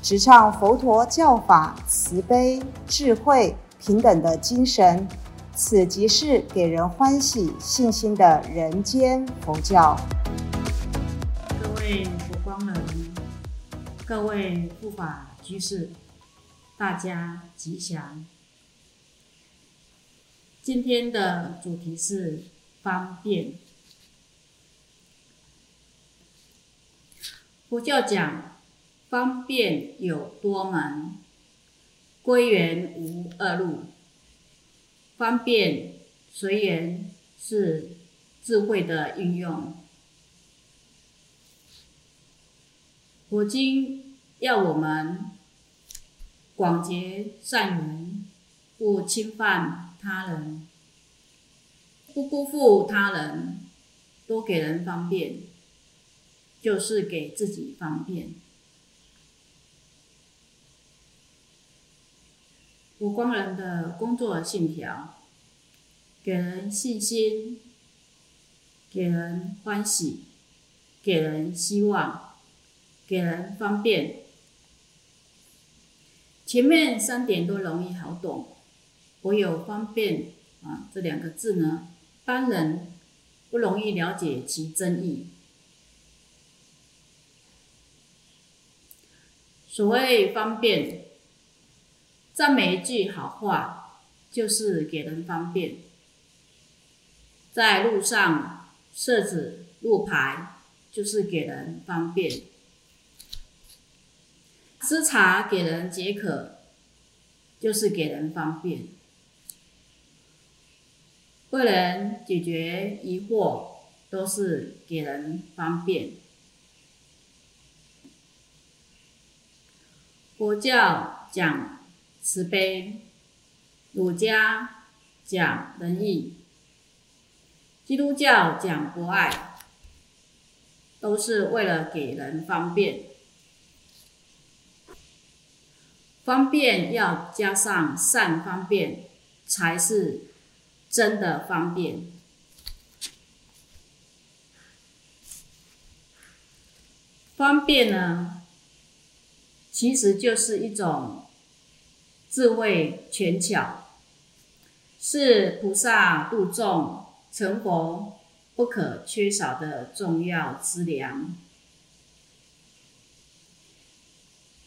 直唱佛陀教法慈悲、智慧、平等的精神。此即是给人欢喜、信心的人间佛教。各位佛光人，各位护法居士，大家吉祥。今天的主题是方便。佛教讲方便有多门，归元无二路。方便随缘是智慧的运用。佛经要我们广结善缘，不侵犯他人，不辜负他人，多给人方便，就是给自己方便。佛光人的工作信条：给人信心，给人欢喜，给人希望，给人方便。前面三点都容易好懂，唯有方便啊这两个字呢，般人不容易了解其真意。所谓方便。赞美一句好话，就是给人方便。在路上设置路牌，就是给人方便。吃茶给人解渴，就是给人方便。为人解决疑惑，都是给人方便。佛教讲。慈悲，儒家讲仁义，基督教讲博爱，都是为了给人方便。方便要加上善方便，才是真的方便。方便呢，其实就是一种。智慧权巧，是菩萨度众成佛不可缺少的重要资粮。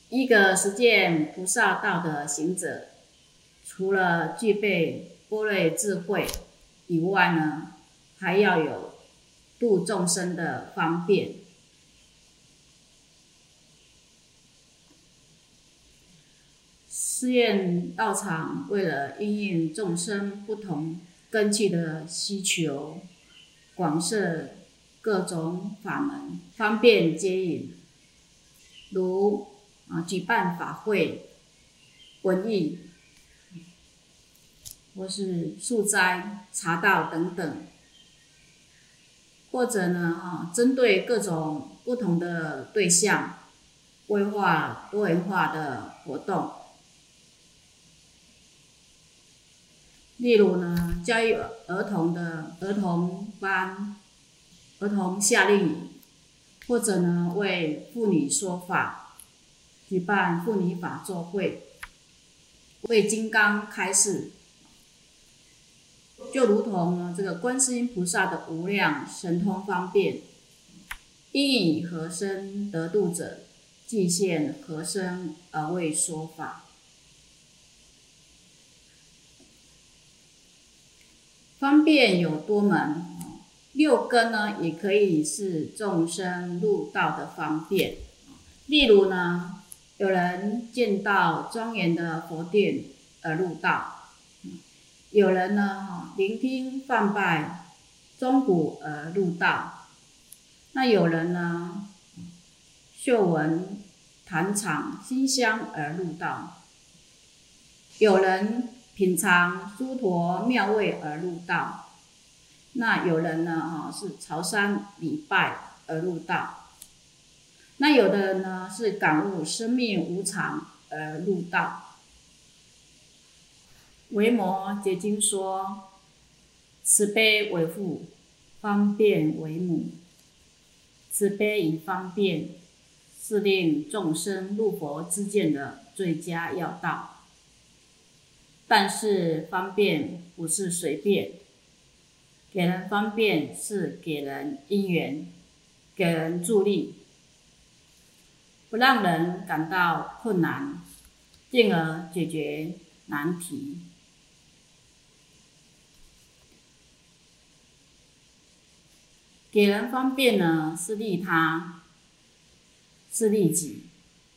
一个实践菩萨道的行者，除了具备般若智慧以外呢，还要有度众生的方便。寺院道场为了应应众生不同根器的需求，广设各种法门，方便接引，如啊举办法会、文艺，或是素斋、茶道等等，或者呢啊针对各种不同的对象，规划多元化的活动。例如呢，教育儿童的儿童班、儿童夏令营，或者呢为妇女说法，举办妇女法座会，为金刚开示，就如同呢这个观世音菩萨的无量神通方便，因以何身得度者，即现何身而为说法。方便有多门，六根呢也可以是众生入道的方便。例如呢，有人见到庄严的佛殿而入道；有人呢，聆听梵拜钟鼓而入道；那有人呢，嗅闻坛场馨香而入道，有人品尝诸陀妙味而入道，那有人呢？哈，是朝山礼拜而入道，那有的人呢是感悟生命无常而入道。维摩诘经说：“慈悲为父，方便为母。慈悲与方便，是令众生入佛之见的最佳要道。但是方便不是随便，给人方便是给人因缘，给人助力，不让人感到困难，进而解决难题。”给人方便呢，是利他，是利己，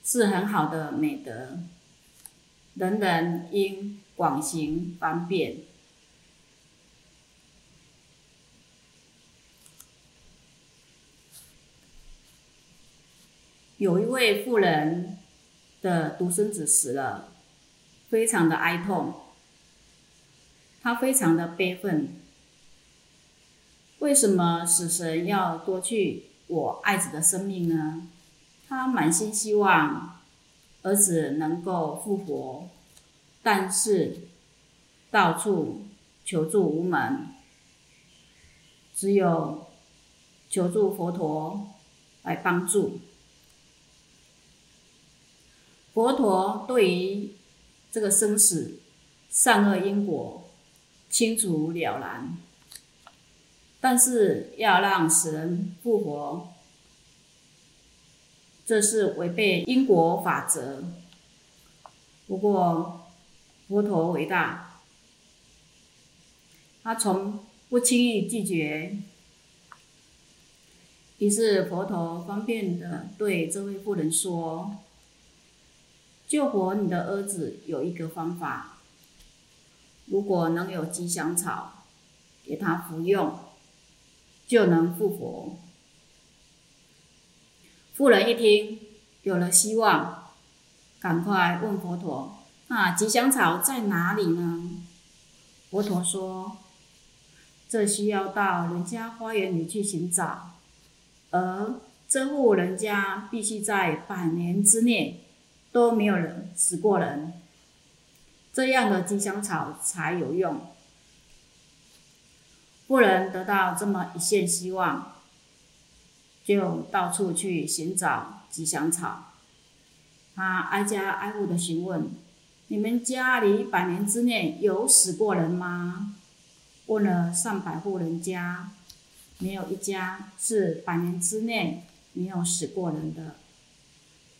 是很好的美德。人人应广行方便。有一位妇人的独生子死了，非常的哀痛，他非常的悲愤。为什么死神要夺去我爱子的生命呢？他满心希望儿子能够复活，但是到处求助无门，只有求助佛陀来帮助。佛陀对于这个生死善恶因果清楚了然。但是要让死人复活，这是违背因果法则。不过佛陀伟大，他从不轻易拒绝。于是佛陀方便的对这位妇人说：“救活你的儿子有一个方法，如果能有吉祥草，给他服用。”就能复活。妇人一听，有了希望，赶快问佛陀：“那吉祥草在哪里呢？”佛陀说：“这需要到人家花园里去寻找，而这户人家必须在百年之内都没有人死过人，这样的吉祥草才有用。”不能得到这么一线希望，就到处去寻找吉祥草。他挨家挨户的询问：“你们家里百年之内有死过人吗？”问了上百户人家，没有一家是百年之内没有死过人的。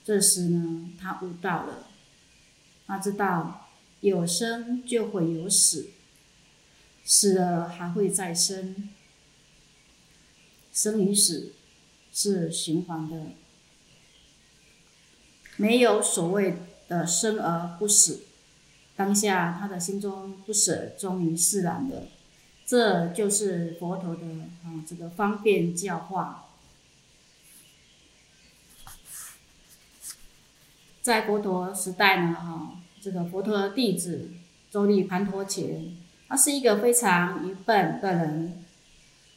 这时呢，他悟到了，他知道有生就会有死。死了还会再生，生与死是循环的，没有所谓的生而不死。当下他的心中不舍终于释然了，这就是佛陀的啊这个方便教化。在佛陀时代呢，哈，这个佛陀弟子周利盘陀伽。他是一个非常愚笨的人，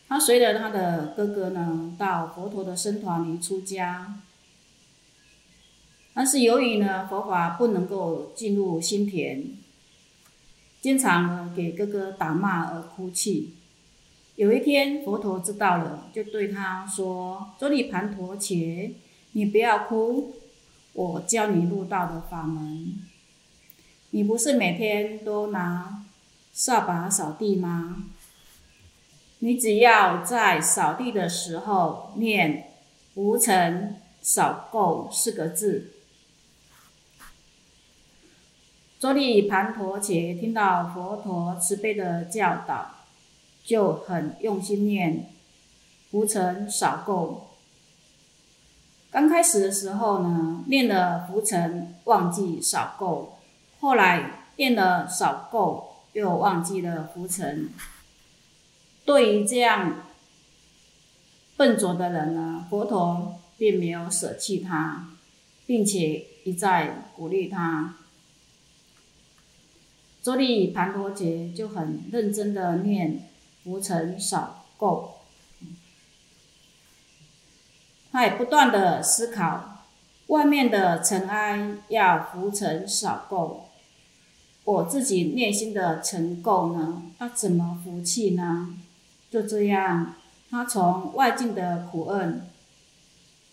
他随着他的哥哥呢到佛陀的僧团里出家，但是由于呢佛法不能够进入心田，经常呢给哥哥打骂而哭泣。有一天佛陀知道了，就对他说：“周利盘陀伽，你不要哭，我教你入道的法门。你不是每天都拿。”扫把扫地吗？你只要在扫地的时候念“无尘扫垢”四个字。周利盘陀伽听到佛陀慈悲的教导，就很用心念“无尘扫垢”。刚开始的时候呢，念了“浮尘”忘记扫垢，后来念了“扫垢”。又忘记了浮尘。对于这样笨拙的人呢，佛陀并没有舍弃他，并且一再鼓励他。周利盘陀节就很认真的念浮尘少垢，他也不断的思考，外面的尘埃要浮尘少垢，我自己内心的尘垢呢，要怎么服气呢？就这样，他从外境的苦厄，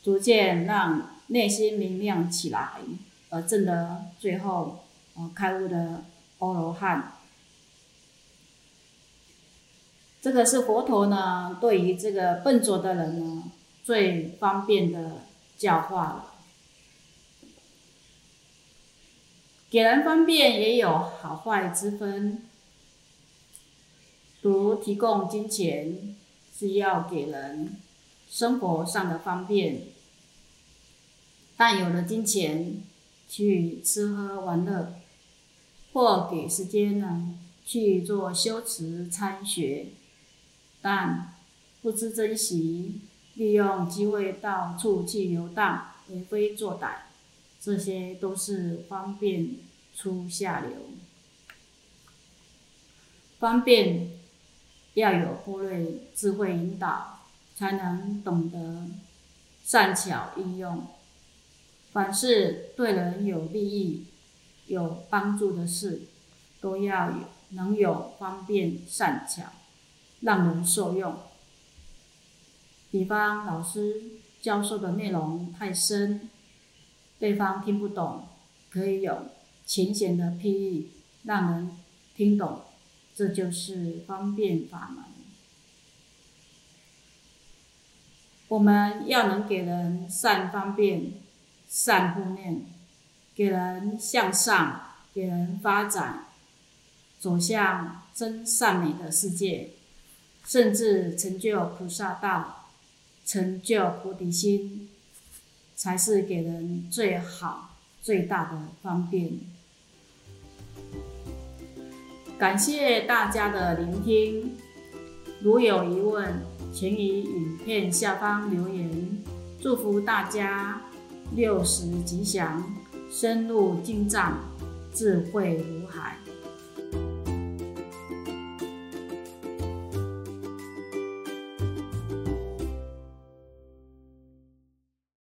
逐渐让内心明亮起来，而证得最后，呃，开悟的。阿罗汉，这个是佛陀呢，对于这个笨拙的人呢，最方便的教化了。给人方便也有好坏之分，如提供金钱是要给人生活上的方便，但有了金钱去吃喝玩乐。或给时间呢去做修持参学，但不知珍惜，利用机会到处去游荡，为非作歹，这些都是方便出下流。方便要有波瑞智慧引导，才能懂得善巧应用。凡事对人有利益。有帮助的事，都要有能有方便善巧，让人受用。比方老师教授的内容太深，对方听不懂，可以有浅显的譬喻，让人听懂，这就是方便法门。我们要能给人善方便、善护念。给人向上，给人发展，走向真善美的世界，甚至成就菩萨道，成就菩提心，才是给人最好、最大的方便。感谢大家的聆听，如有疑问，请于影片下方留言。祝福大家六十吉祥。深入进藏，智慧如海。